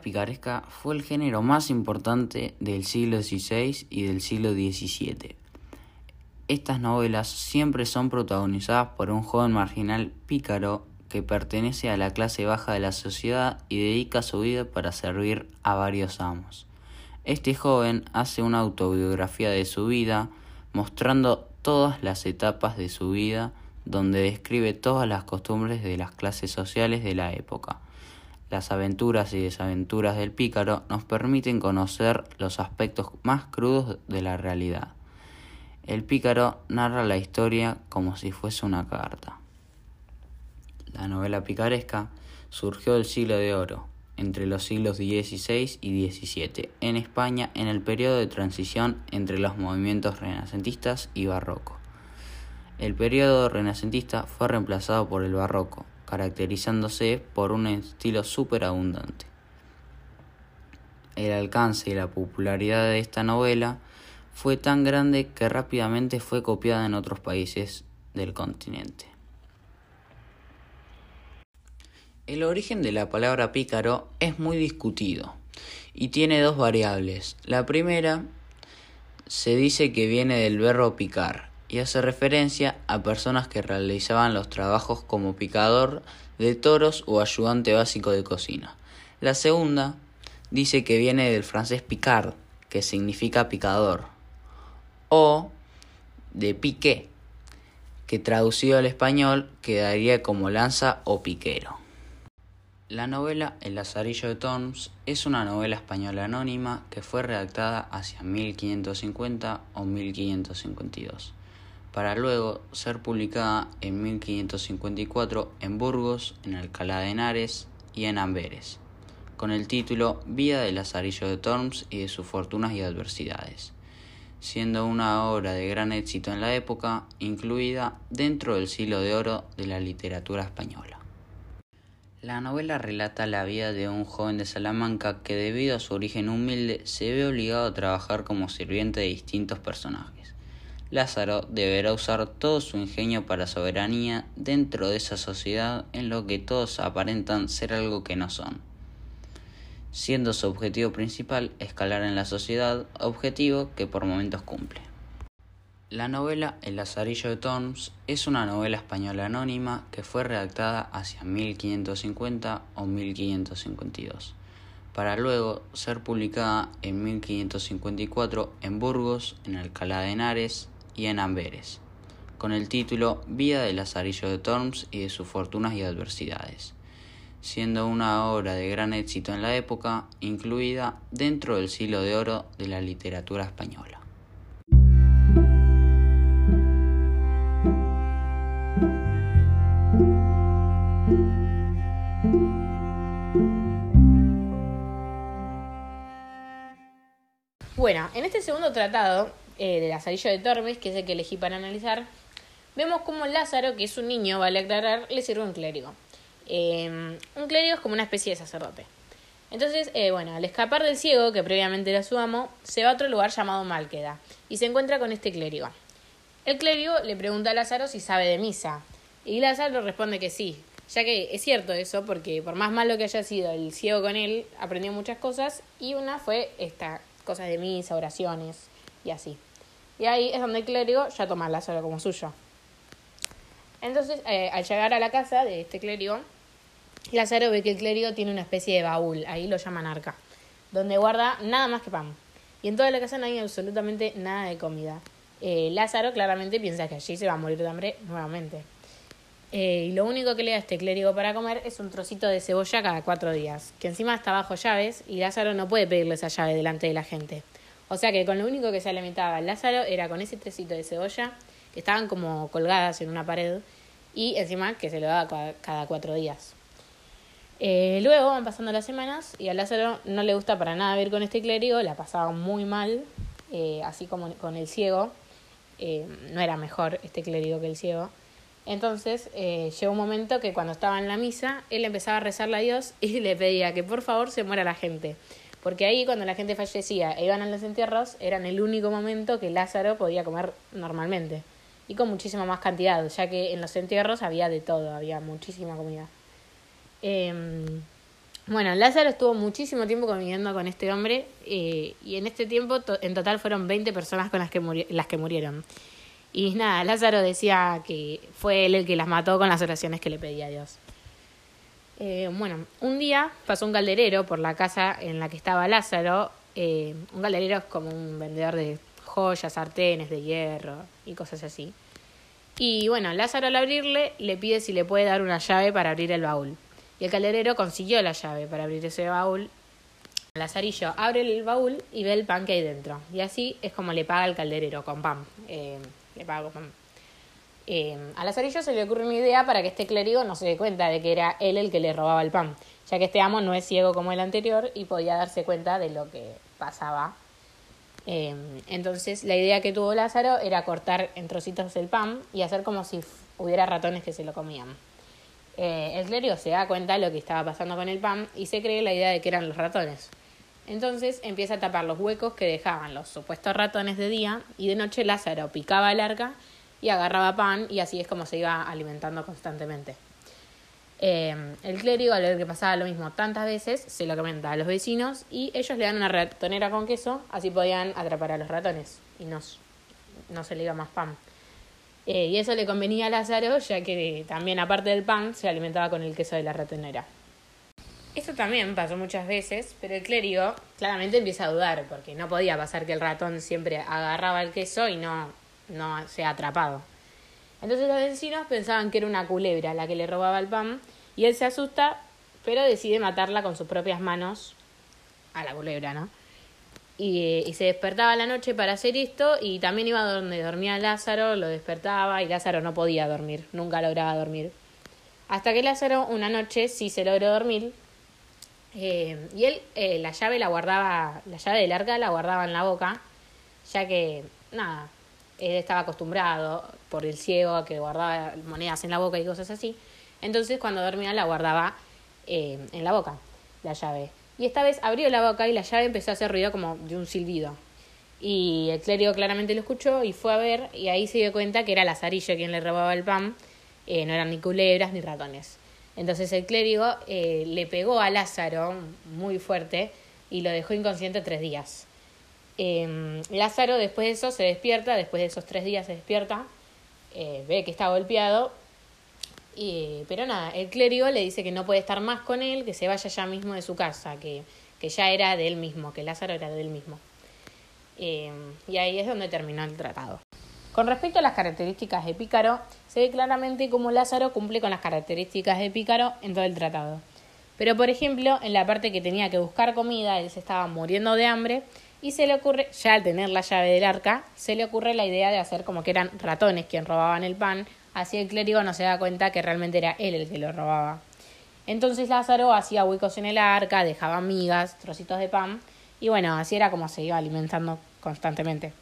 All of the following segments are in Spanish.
picaresca fue el género más importante del siglo XVI y del siglo XVII. Estas novelas siempre son protagonizadas por un joven marginal pícaro que pertenece a la clase baja de la sociedad y dedica su vida para servir a varios amos. Este joven hace una autobiografía de su vida, mostrando todas las etapas de su vida, donde describe todas las costumbres de las clases sociales de la época. Las aventuras y desaventuras del pícaro nos permiten conocer los aspectos más crudos de la realidad. El pícaro narra la historia como si fuese una carta. La novela picaresca surgió del siglo de oro, entre los siglos XVI y XVII, en España en el periodo de transición entre los movimientos renacentistas y barroco. El periodo renacentista fue reemplazado por el barroco, caracterizándose por un estilo superabundante. El alcance y la popularidad de esta novela fue tan grande que rápidamente fue copiada en otros países del continente. El origen de la palabra pícaro es muy discutido y tiene dos variables. La primera se dice que viene del verbo picar y hace referencia a personas que realizaban los trabajos como picador de toros o ayudante básico de cocina. La segunda dice que viene del francés picard, que significa picador, o de piqué, que traducido al español quedaría como lanza o piquero. La novela El Lazarillo de Torms es una novela española anónima que fue redactada hacia 1550 o 1552, para luego ser publicada en 1554 en Burgos, en Alcalá de Henares y en Amberes, con el título Vida del Lazarillo de Torms y de sus fortunas y adversidades, siendo una obra de gran éxito en la época, incluida dentro del siglo de oro de la literatura española. La novela relata la vida de un joven de Salamanca que debido a su origen humilde se ve obligado a trabajar como sirviente de distintos personajes. Lázaro deberá usar todo su ingenio para soberanía dentro de esa sociedad en lo que todos aparentan ser algo que no son, siendo su objetivo principal escalar en la sociedad, objetivo que por momentos cumple. La novela El Lazarillo de Torms es una novela española anónima que fue redactada hacia 1550 o 1552, para luego ser publicada en 1554 en Burgos, en Alcalá de Henares y en Amberes, con el título Vida del Lazarillo de Torms y de sus fortunas y adversidades, siendo una obra de gran éxito en la época, incluida dentro del siglo de oro de la literatura española. Bueno, en este segundo tratado eh, de Lazarillo de Tormes, que es el que elegí para analizar, vemos cómo Lázaro, que es un niño, vale aclarar, le sirve un clérigo. Em, un clérigo es como una especie de sacerdote. Entonces, eh, bueno, al escapar del ciego, que previamente era su amo, se va a otro lugar llamado Malqueda y se encuentra con este clérigo. El clérigo le pregunta a Lázaro si sabe de misa y Lázaro responde que sí, ya que es cierto eso, porque por más malo que haya sido el ciego con él, aprendió muchas cosas y una fue esta, cosas de misa, oraciones y así. Y ahí es donde el clérigo ya toma Lázaro como suyo. Entonces, eh, al llegar a la casa de este clérigo, Lázaro ve que el clérigo tiene una especie de baúl, ahí lo llaman arca, donde guarda nada más que pan. Y en toda la casa no hay absolutamente nada de comida. Eh, Lázaro claramente piensa que allí se va a morir de hambre nuevamente. Eh, y lo único que le da este clérigo para comer es un trocito de cebolla cada cuatro días, que encima está bajo llaves y Lázaro no puede pedirle esa llave delante de la gente. O sea que con lo único que se alimentaba Lázaro era con ese trocito de cebolla, que estaban como colgadas en una pared, y encima que se lo daba cada cuatro días. Eh, luego van pasando las semanas y a Lázaro no le gusta para nada ver con este clérigo, la pasaba muy mal, eh, así como con el ciego. no era mejor este clérigo que el ciego. Entonces eh, llegó un momento que cuando estaba en la misa, él empezaba a rezarle a Dios y le pedía que por favor se muera la gente. Porque ahí cuando la gente fallecía e iban a los entierros, eran el único momento que Lázaro podía comer normalmente. Y con muchísima más cantidad, ya que en los entierros había de todo, había muchísima comida. Em, Bueno, Lázaro estuvo muchísimo tiempo conviviendo con este hombre eh, y en este tiempo to- en total fueron 20 personas con las que, las que murieron. Y nada, Lázaro decía que fue él el que las mató con las oraciones que le pedía a Dios. Eh, bueno, un día pasó un calderero por la casa en la que estaba Lázaro. Eh, un calderero es como un vendedor de joyas, sartenes, de hierro y cosas así. Y bueno, Lázaro al abrirle le pide si le puede dar una llave para abrir el baúl. Y el calderero consiguió la llave para abrir ese baúl. Lazarillo abre el baúl y ve el pan que hay dentro. Y así es como le paga el calderero, con pan. Eh, le paga con pan. Eh, a Lazarillo se le ocurre una idea para que este clérigo no se dé cuenta de que era él el que le robaba el pan, ya que este amo no es ciego como el anterior y podía darse cuenta de lo que pasaba. Eh, entonces la idea que tuvo Lázaro era cortar en trocitos el pan y hacer como si hubiera ratones que se lo comían. Eh, el clérigo se da cuenta de lo que estaba pasando con el pan y se cree la idea de que eran los ratones. Entonces empieza a tapar los huecos que dejaban los supuestos ratones de día y de noche Lázaro picaba el arca y agarraba pan y así es como se iba alimentando constantemente. Eh, el clérigo, al ver que pasaba lo mismo tantas veces, se lo comenta a los vecinos y ellos le dan una ratonera con queso, así podían atrapar a los ratones y no, no se le iba más pan. Eh, y eso le convenía a Lázaro, ya que también, aparte del pan, se alimentaba con el queso de la ratonera. Esto también pasó muchas veces, pero el clérigo claramente empieza a dudar, porque no podía pasar que el ratón siempre agarraba el queso y no, no sea atrapado. Entonces los vecinos pensaban que era una culebra la que le robaba el pan, y él se asusta, pero decide matarla con sus propias manos a la culebra, ¿no? Y, y se despertaba la noche para hacer esto y también iba donde dormía Lázaro, lo despertaba y Lázaro no podía dormir, nunca lograba dormir. Hasta que Lázaro una noche sí se logró dormir eh, y él eh, la llave la guardaba, la llave del arca la guardaba en la boca, ya que nada, él estaba acostumbrado por el ciego a que guardaba monedas en la boca y cosas así. Entonces cuando dormía la guardaba eh, en la boca, la llave. Y esta vez abrió la boca y la llave empezó a hacer ruido como de un silbido. Y el clérigo claramente lo escuchó y fue a ver y ahí se dio cuenta que era Lazarillo quien le robaba el pan, eh, no eran ni culebras ni ratones. Entonces el clérigo eh, le pegó a Lázaro muy fuerte y lo dejó inconsciente tres días. Eh, Lázaro después de eso se despierta, después de esos tres días se despierta, eh, ve que está golpeado, y, pero nada, el clérigo le dice que no puede estar más con él, que se vaya ya mismo de su casa, que, que ya era de él mismo, que Lázaro era de él mismo. Eh, y ahí es donde terminó el tratado. Con respecto a las características de Pícaro, se ve claramente cómo Lázaro cumple con las características de Pícaro en todo el tratado. Pero, por ejemplo, en la parte que tenía que buscar comida, él se estaba muriendo de hambre y se le ocurre, ya al tener la llave del arca, se le ocurre la idea de hacer como que eran ratones quien robaban el pan, así el clérigo no se da cuenta que realmente era él el que lo robaba. Entonces Lázaro hacía huecos en el arca, dejaba migas, trocitos de pan, y bueno, así era como se iba alimentando constantemente.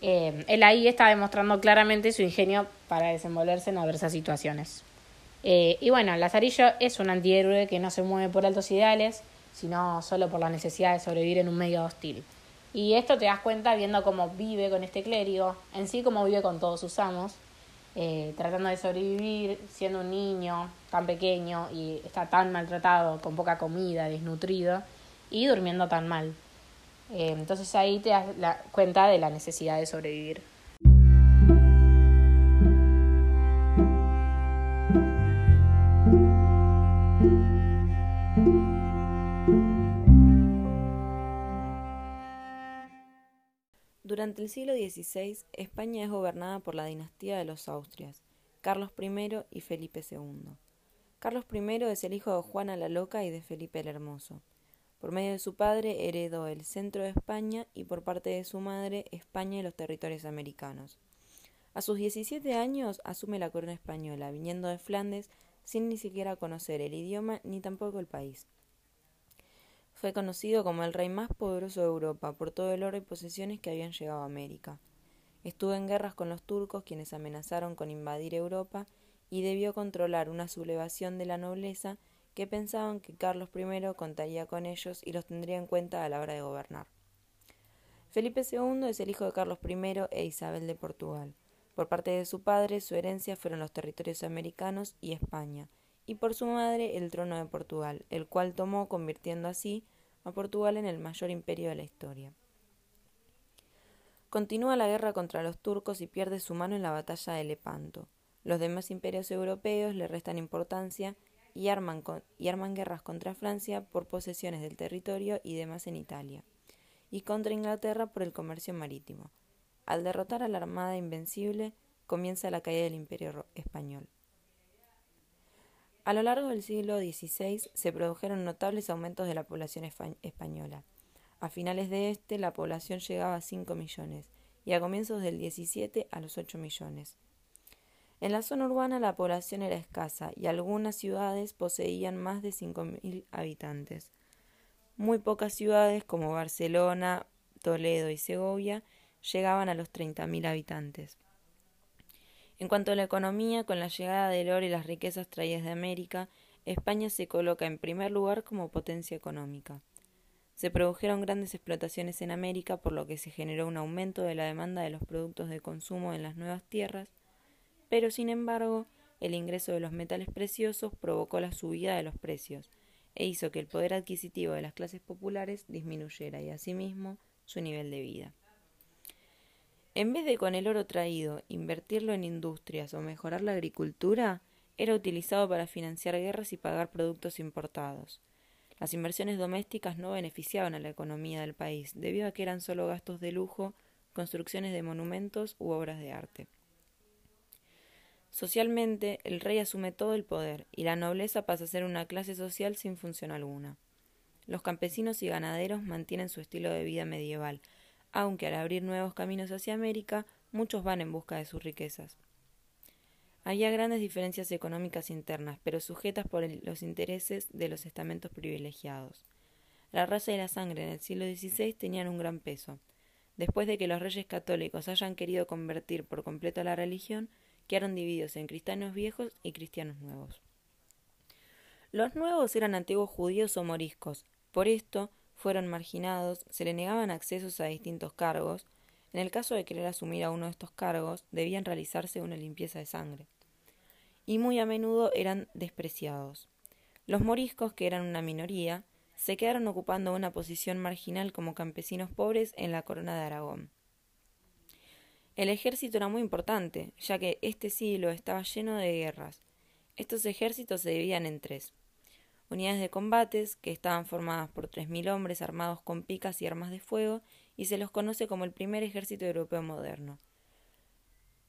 Eh, él ahí está demostrando claramente su ingenio para desenvolverse en adversas situaciones. Eh, y bueno, Lazarillo es un antihéroe que no se mueve por altos ideales, sino solo por la necesidad de sobrevivir en un medio hostil. Y esto te das cuenta viendo cómo vive con este clérigo, en sí cómo vive con todos sus amos, eh, tratando de sobrevivir siendo un niño tan pequeño y está tan maltratado, con poca comida, desnutrido y durmiendo tan mal. Eh, entonces ahí te das la cuenta de la necesidad de sobrevivir. Durante el siglo XVI, España es gobernada por la dinastía de los Austrias, Carlos I y Felipe II. Carlos I es el hijo de Juana la Loca y de Felipe el Hermoso. Por medio de su padre heredó el centro de España y por parte de su madre España y los territorios americanos. A sus 17 años asume la corona española, viniendo de Flandes sin ni siquiera conocer el idioma ni tampoco el país. Fue conocido como el rey más poderoso de Europa por todo el oro y posesiones que habían llegado a América. Estuvo en guerras con los turcos, quienes amenazaron con invadir Europa, y debió controlar una sublevación de la nobleza que pensaban que Carlos I contaría con ellos y los tendría en cuenta a la hora de gobernar. Felipe II es el hijo de Carlos I e Isabel de Portugal. Por parte de su padre, su herencia fueron los territorios americanos y España, y por su madre el trono de Portugal, el cual tomó convirtiendo así a Portugal en el mayor imperio de la historia. Continúa la guerra contra los turcos y pierde su mano en la batalla de Lepanto. Los demás imperios europeos le restan importancia y arman, y arman guerras contra Francia por posesiones del territorio y demás en Italia, y contra Inglaterra por el comercio marítimo. Al derrotar a la Armada Invencible, comienza la caída del Imperio español. A lo largo del siglo XVI se produjeron notables aumentos de la población española. A finales de este, la población llegaba a 5 millones y a comienzos del XVII a los 8 millones. En la zona urbana la población era escasa y algunas ciudades poseían más de 5.000 habitantes. Muy pocas ciudades como Barcelona, Toledo y Segovia llegaban a los 30.000 habitantes. En cuanto a la economía, con la llegada del oro y las riquezas traídas de América, España se coloca en primer lugar como potencia económica. Se produjeron grandes explotaciones en América, por lo que se generó un aumento de la demanda de los productos de consumo en las nuevas tierras, pero sin embargo, el ingreso de los metales preciosos provocó la subida de los precios e hizo que el poder adquisitivo de las clases populares disminuyera y asimismo su nivel de vida. En vez de con el oro traído invertirlo en industrias o mejorar la agricultura, era utilizado para financiar guerras y pagar productos importados. Las inversiones domésticas no beneficiaban a la economía del país, debido a que eran solo gastos de lujo, construcciones de monumentos u obras de arte. Socialmente, el rey asume todo el poder y la nobleza pasa a ser una clase social sin función alguna. Los campesinos y ganaderos mantienen su estilo de vida medieval, aunque al abrir nuevos caminos hacia América, muchos van en busca de sus riquezas. Había grandes diferencias económicas internas, pero sujetas por los intereses de los estamentos privilegiados. La raza y la sangre en el siglo XVI tenían un gran peso. Después de que los reyes católicos hayan querido convertir por completo la religión, quedaron divididos en cristianos viejos y cristianos nuevos. Los nuevos eran antiguos judíos o moriscos. Por esto, fueron marginados, se le negaban accesos a distintos cargos. En el caso de querer asumir a uno de estos cargos, debían realizarse una limpieza de sangre. Y muy a menudo eran despreciados. Los moriscos, que eran una minoría, se quedaron ocupando una posición marginal como campesinos pobres en la corona de Aragón. El ejército era muy importante, ya que este siglo estaba lleno de guerras. Estos ejércitos se dividían en tres unidades de combates que estaban formadas por 3.000 hombres armados con picas y armas de fuego y se los conoce como el primer ejército europeo moderno.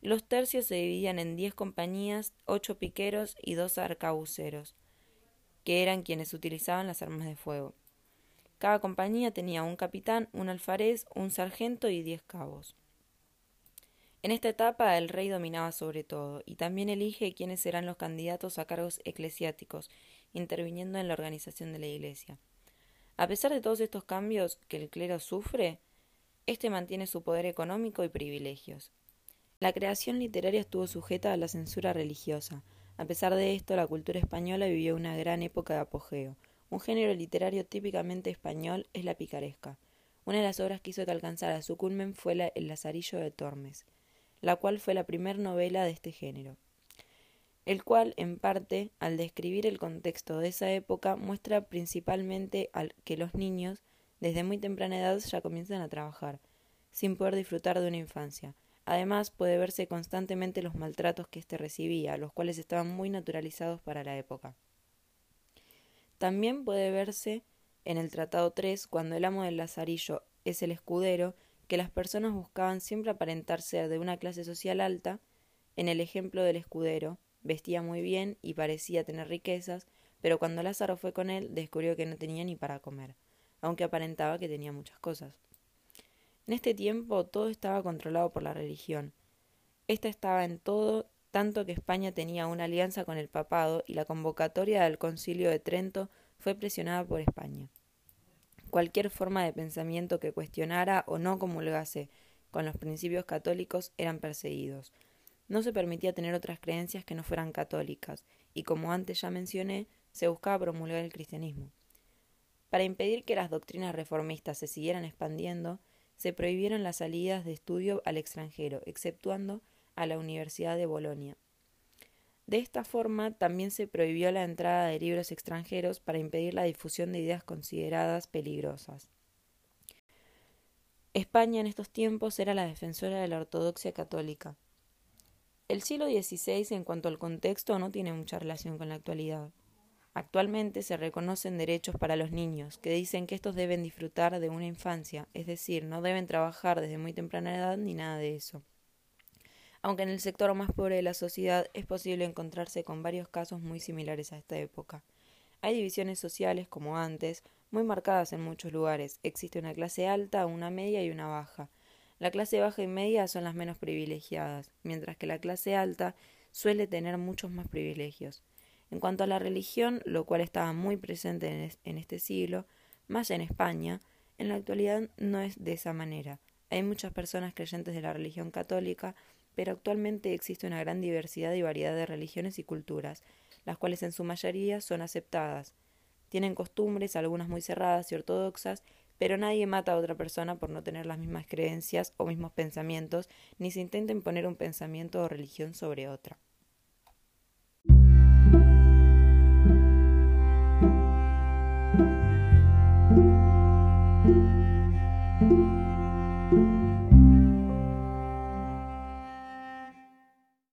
Los tercios se dividían en 10 compañías, 8 piqueros y 2 arcabuceros, que eran quienes utilizaban las armas de fuego. Cada compañía tenía un capitán, un alfarés, un sargento y 10 cabos. En esta etapa el rey dominaba sobre todo, y también elige quiénes serán los candidatos a cargos eclesiásticos, interviniendo en la organización de la Iglesia. A pesar de todos estos cambios que el clero sufre, éste mantiene su poder económico y privilegios. La creación literaria estuvo sujeta a la censura religiosa. A pesar de esto, la cultura española vivió una gran época de apogeo. Un género literario típicamente español es la picaresca. Una de las obras que hizo que alcanzara su culmen fue El Lazarillo de Tormes, la cual fue la primera novela de este género el cual, en parte, al describir el contexto de esa época, muestra principalmente al que los niños, desde muy temprana edad, ya comienzan a trabajar, sin poder disfrutar de una infancia. Además, puede verse constantemente los maltratos que éste recibía, los cuales estaban muy naturalizados para la época. También puede verse en el Tratado 3, cuando el amo del Lazarillo es el escudero, que las personas buscaban siempre aparentar ser de una clase social alta, en el ejemplo del escudero, Vestía muy bien y parecía tener riquezas, pero cuando Lázaro fue con él descubrió que no tenía ni para comer, aunque aparentaba que tenía muchas cosas. En este tiempo todo estaba controlado por la religión. Esta estaba en todo, tanto que España tenía una alianza con el papado y la convocatoria del concilio de Trento fue presionada por España. Cualquier forma de pensamiento que cuestionara o no comulgase con los principios católicos eran perseguidos, no se permitía tener otras creencias que no fueran católicas, y como antes ya mencioné, se buscaba promulgar el cristianismo. Para impedir que las doctrinas reformistas se siguieran expandiendo, se prohibieron las salidas de estudio al extranjero, exceptuando a la Universidad de Bolonia. De esta forma, también se prohibió la entrada de libros extranjeros para impedir la difusión de ideas consideradas peligrosas. España en estos tiempos era la defensora de la ortodoxia católica. El siglo XVI en cuanto al contexto no tiene mucha relación con la actualidad. Actualmente se reconocen derechos para los niños, que dicen que estos deben disfrutar de una infancia, es decir, no deben trabajar desde muy temprana edad ni nada de eso aunque en el sector más pobre de la sociedad es posible encontrarse con varios casos muy similares a esta época. Hay divisiones sociales, como antes, muy marcadas en muchos lugares. Existe una clase alta, una media y una baja. La clase baja y media son las menos privilegiadas, mientras que la clase alta suele tener muchos más privilegios. En cuanto a la religión, lo cual estaba muy presente en, este siglo, más en España, en la actualidad no es de esa manera. Hay muchas personas creyentes de la religión católica, pero actualmente existe una gran diversidad y variedad de religiones y culturas, las cuales en su mayoría son aceptadas. Tienen costumbres, algunas muy cerradas y ortodoxas, pero nadie mata a otra persona por no tener las mismas creencias o mismos pensamientos, ni se intenta imponer un pensamiento o religión sobre otra.